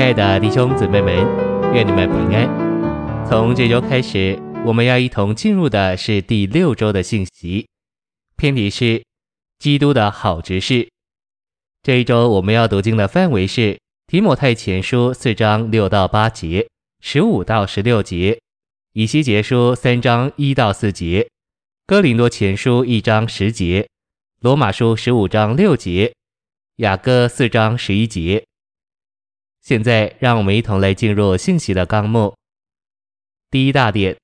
亲爱的弟兄姊妹们，愿你们平安。从这周开始，我们要一同进入的是第六周的信息，篇题是基督的好执事。这一周我们要读经的范围是提摩太前书四章六到八节，十五到十六节，以西结书三章一到四节，哥林多前书一章十节，罗马书十五章六节，雅歌四章十一节。现在，让我们一同来进入信息的纲目。第一大点，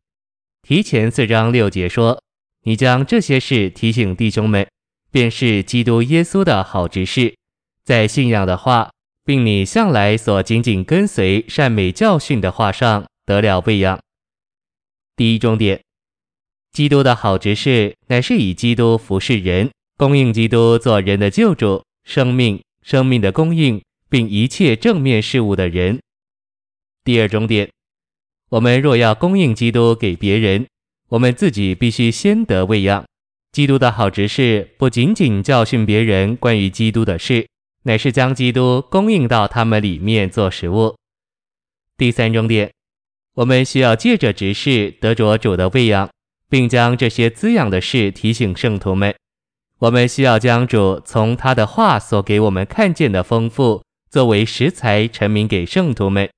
提前四章六节说：“你将这些事提醒弟兄们，便是基督耶稣的好执事，在信仰的话，并你向来所紧紧跟随善美教训的话上得了喂养。”第一重点，基督的好执事乃是以基督服侍人，供应基督做人的救主，生命、生命的供应。并一切正面事物的人。第二重点，我们若要供应基督给别人，我们自己必须先得喂养。基督的好执事不仅仅教训别人关于基督的事，乃是将基督供应到他们里面做食物。第三重点，我们需要借着执事得着主的喂养，并将这些滋养的事提醒圣徒们。我们需要将主从他的话所给我们看见的丰富。作为食材，陈明给圣徒们，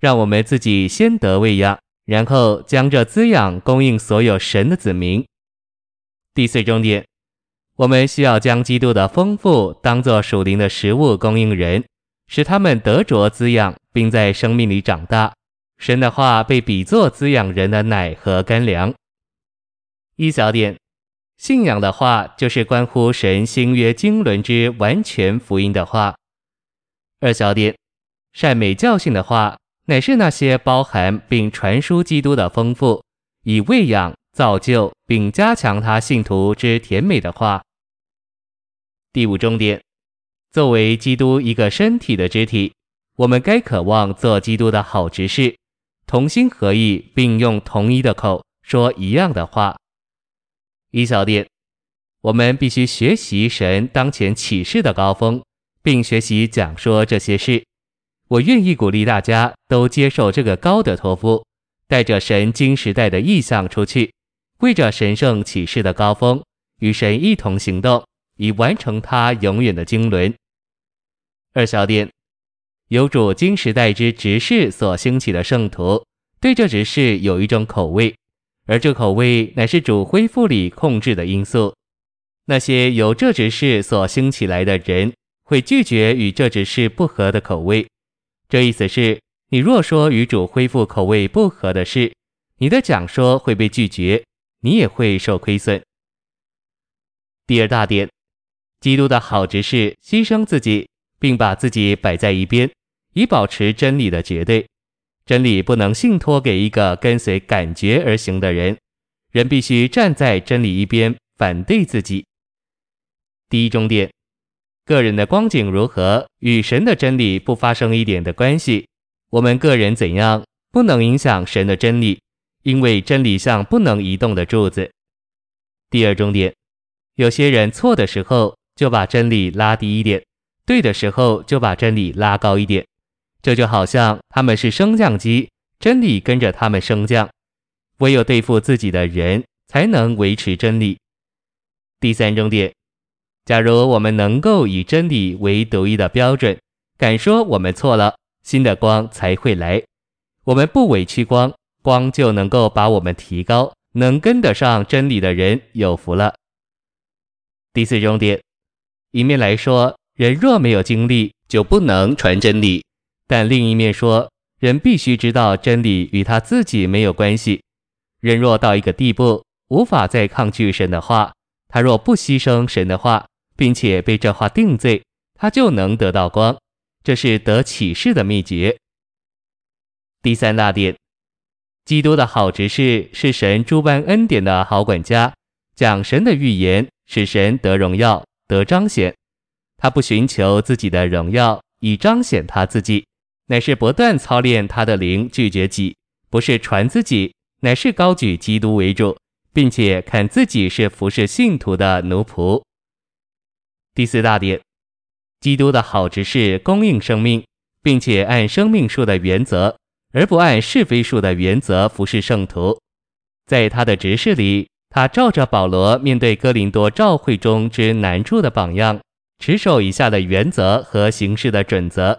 让我们自己先得喂养，然后将这滋养供应所有神的子民。第四重点，我们需要将基督的丰富当作属灵的食物供应人，使他们得着滋养，并在生命里长大。神的话被比作滋养人的奶和干粮。一小点，信仰的话就是关乎神新约经纶之完全福音的话。二小点，善美教训的话，乃是那些包含并传输基督的丰富，以喂养、造就并加强他信徒之甜美的话。第五重点，作为基督一个身体的肢体，我们该渴望做基督的好执事，同心合意，并用同一的口说一样的话。一小点，我们必须学习神当前启示的高峰。并学习讲说这些事，我愿意鼓励大家都接受这个高的托付，带着神经时代的意象出去，为着神圣启示的高峰，与神一同行动，以完成他永远的经纶。二小点，有主经时代之执事所兴起的圣徒，对这执事有一种口味，而这口味乃是主恢复里控制的因素。那些由这执事所兴起来的人，会拒绝与这只是不合的口味，这意思是，你若说与主恢复口味不合的事，你的讲说会被拒绝，你也会受亏损。第二大点，基督的好执事牺牲自己，并把自己摆在一边，以保持真理的绝对。真理不能信托给一个跟随感觉而行的人，人必须站在真理一边，反对自己。第一重点。个人的光景如何，与神的真理不发生一点的关系。我们个人怎样，不能影响神的真理，因为真理像不能移动的柱子。第二重点，有些人错的时候就把真理拉低一点，对的时候就把真理拉高一点，这就好像他们是升降机，真理跟着他们升降。唯有对付自己的人，才能维持真理。第三重点。假如我们能够以真理为独一的标准，敢说我们错了，新的光才会来。我们不委屈光，光就能够把我们提高。能跟得上真理的人有福了。第四重点，一面来说，人若没有经历，就不能传真理；但另一面说，人必须知道真理与他自己没有关系。人若到一个地步，无法再抗拒神的话，他若不牺牲神的话，并且被这话定罪，他就能得到光，这是得启示的秘诀。第三大点，基督的好执事是神诸般恩典的好管家，讲神的预言，使神得荣耀、得彰显。他不寻求自己的荣耀以彰显他自己，乃是不断操练他的灵，拒绝己，不是传自己，乃是高举基督为主，并且看自己是服侍信徒的奴仆。第四大点，基督的好执事供应生命，并且按生命数的原则，而不按是非数的原则服侍圣徒。在他的执事里，他照着保罗面对哥林多教会中之难处的榜样，持守以下的原则和行事的准则：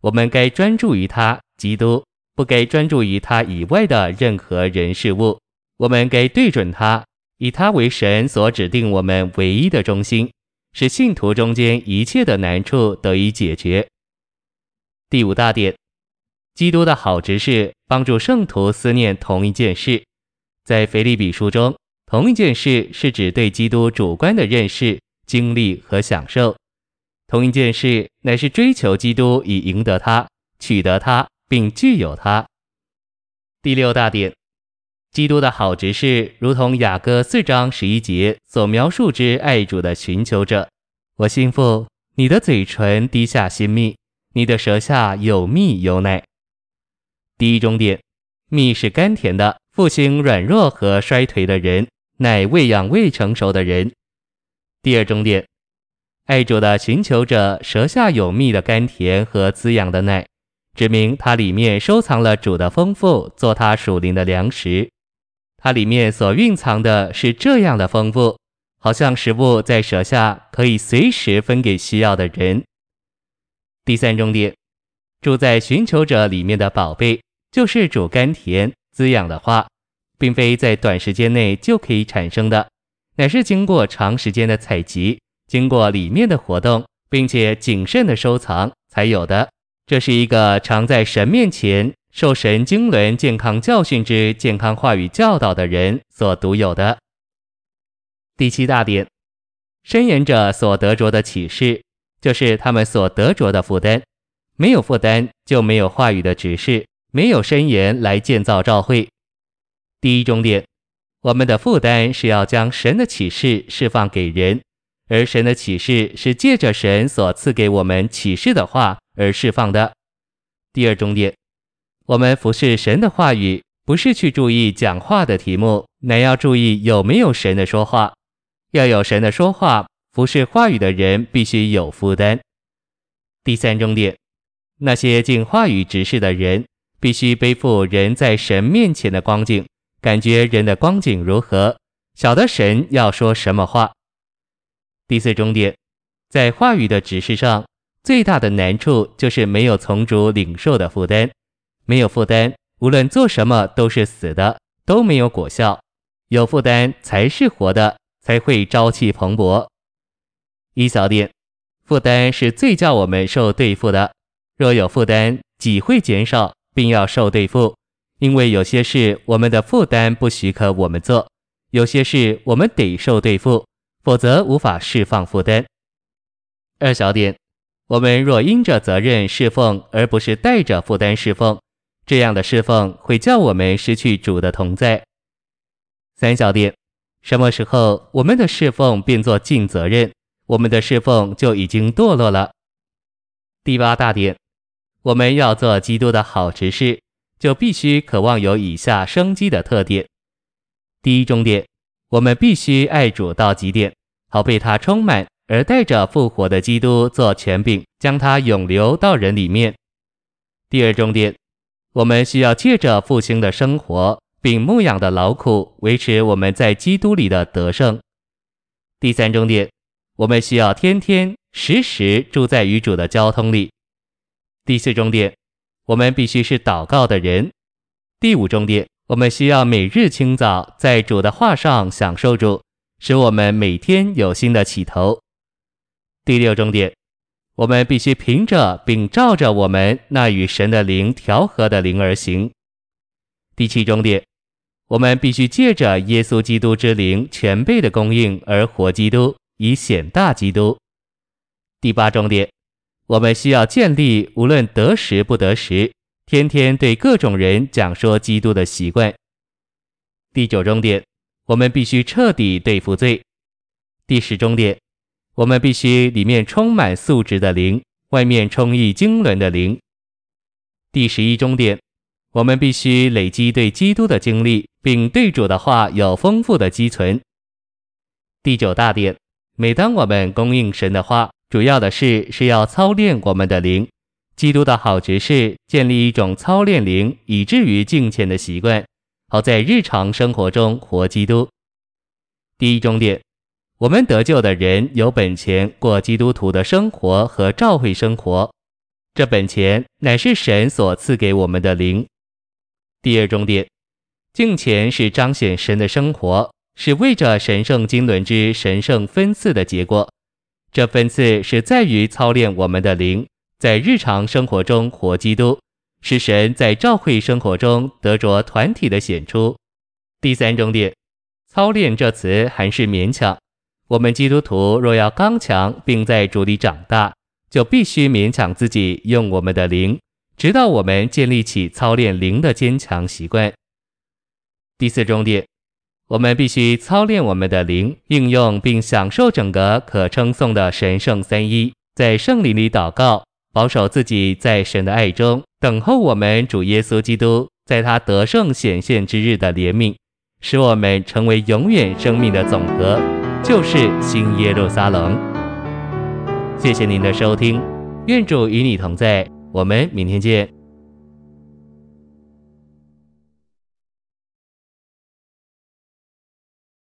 我们该专注于他基督，不该专注于他以外的任何人事物。我们该对准他，以他为神所指定我们唯一的中心，使信徒中间一切的难处得以解决。第五大点，基督的好执事帮助圣徒思念同一件事。在腓立比书中，同一件事是指对基督主观的认识、经历和享受；同一件事乃是追求基督以赢得他、取得他并具有他。第六大点，基督的好执事如同雅歌四章十一节所描述之爱主的寻求者。我心腹，你的嘴唇滴下新蜜。你的舌下有蜜有奶。第一终点，蜜是甘甜的，复兴软弱和衰颓的人，奶喂养未成熟的人。第二终点，爱主的寻求者舌下有蜜的甘甜和滋养的奶，指明它里面收藏了主的丰富，做他属灵的粮食。它里面所蕴藏的是这样的丰富，好像食物在舌下可以随时分给需要的人。第三重点，住在寻求者里面的宝贝，就是主甘甜滋养的花，并非在短时间内就可以产生的，乃是经过长时间的采集，经过里面的活动，并且谨慎的收藏才有的。这是一个常在神面前受神经纶健康教训之健康话语教导的人所独有的。第七大点，申言者所得着的启示。就是他们所得着的负担，没有负担就没有话语的指示，没有申言来建造召会。第一重点，我们的负担是要将神的启示释放给人，而神的启示是借着神所赐给我们启示的话而释放的。第二重点，我们服侍神的话语，不是去注意讲话的题目，乃要注意有没有神的说话，要有神的说话。服侍话语的人必须有负担。第三重点，那些进话语职事的人必须背负人在神面前的光景，感觉人的光景如何，晓得神要说什么话。第四重点，在话语的指示上，最大的难处就是没有从主领受的负担。没有负担，无论做什么都是死的，都没有果效。有负担才是活的，才会朝气蓬勃。一小点，负担是最叫我们受对付的。若有负担，己会减少，并要受对付，因为有些事我们的负担不许可我们做，有些事我们得受对付，否则无法释放负担。二小点，我们若因着责任侍奉，而不是带着负担侍奉，这样的侍奉会叫我们失去主的同在。三小点，什么时候我们的侍奉变作尽责任？我们的侍奉就已经堕落了。第八大点，我们要做基督的好执事，就必须渴望有以下生机的特点。第一重点，我们必须爱主到极点，好被他充满，而带着复活的基督做权柄，将他永留到人里面。第二重点，我们需要借着复兴的生活，并牧养的劳苦，维持我们在基督里的得胜。第三重点。我们需要天天时时住在与主的交通里。第四重点，我们必须是祷告的人。第五重点，我们需要每日清早在主的话上享受主，使我们每天有新的起头。第六重点，我们必须凭着并照着我们那与神的灵调和的灵而行。第七终点，我们必须借着耶稣基督之灵全备的供应而活基督。以显大基督。第八终点，我们需要建立无论得时不得时，天天对各种人讲说基督的习惯。第九终点，我们必须彻底对付罪。第十终点，我们必须里面充满素质的灵，外面充溢经纶的灵。第十一终点，我们必须累积对基督的经历，并对主的话有丰富的积存。第九大点。每当我们供应神的话，主要的事是要操练我们的灵，基督的好执事建立一种操练灵以至于敬虔的习惯，好在日常生活中活基督。第一终点，我们得救的人有本钱过基督徒的生活和教会生活，这本钱乃是神所赐给我们的灵。第二重点，敬虔是彰显神的生活。是为着神圣经纶之神圣分赐的结果，这分赐是在于操练我们的灵，在日常生活中活基督，是神在教会生活中得着团体的显出。第三重点，操练这词还是勉强。我们基督徒若要刚强并在主里长大，就必须勉强自己用我们的灵，直到我们建立起操练灵的坚强习惯。第四重点。我们必须操练我们的灵，应用并享受整个可称颂的神圣三一，在圣灵里祷告，保守自己在神的爱中，等候我们主耶稣基督在他得胜显现之日的怜悯，使我们成为永远生命的总和，就是新耶路撒冷。谢谢您的收听，愿主与你同在，我们明天见。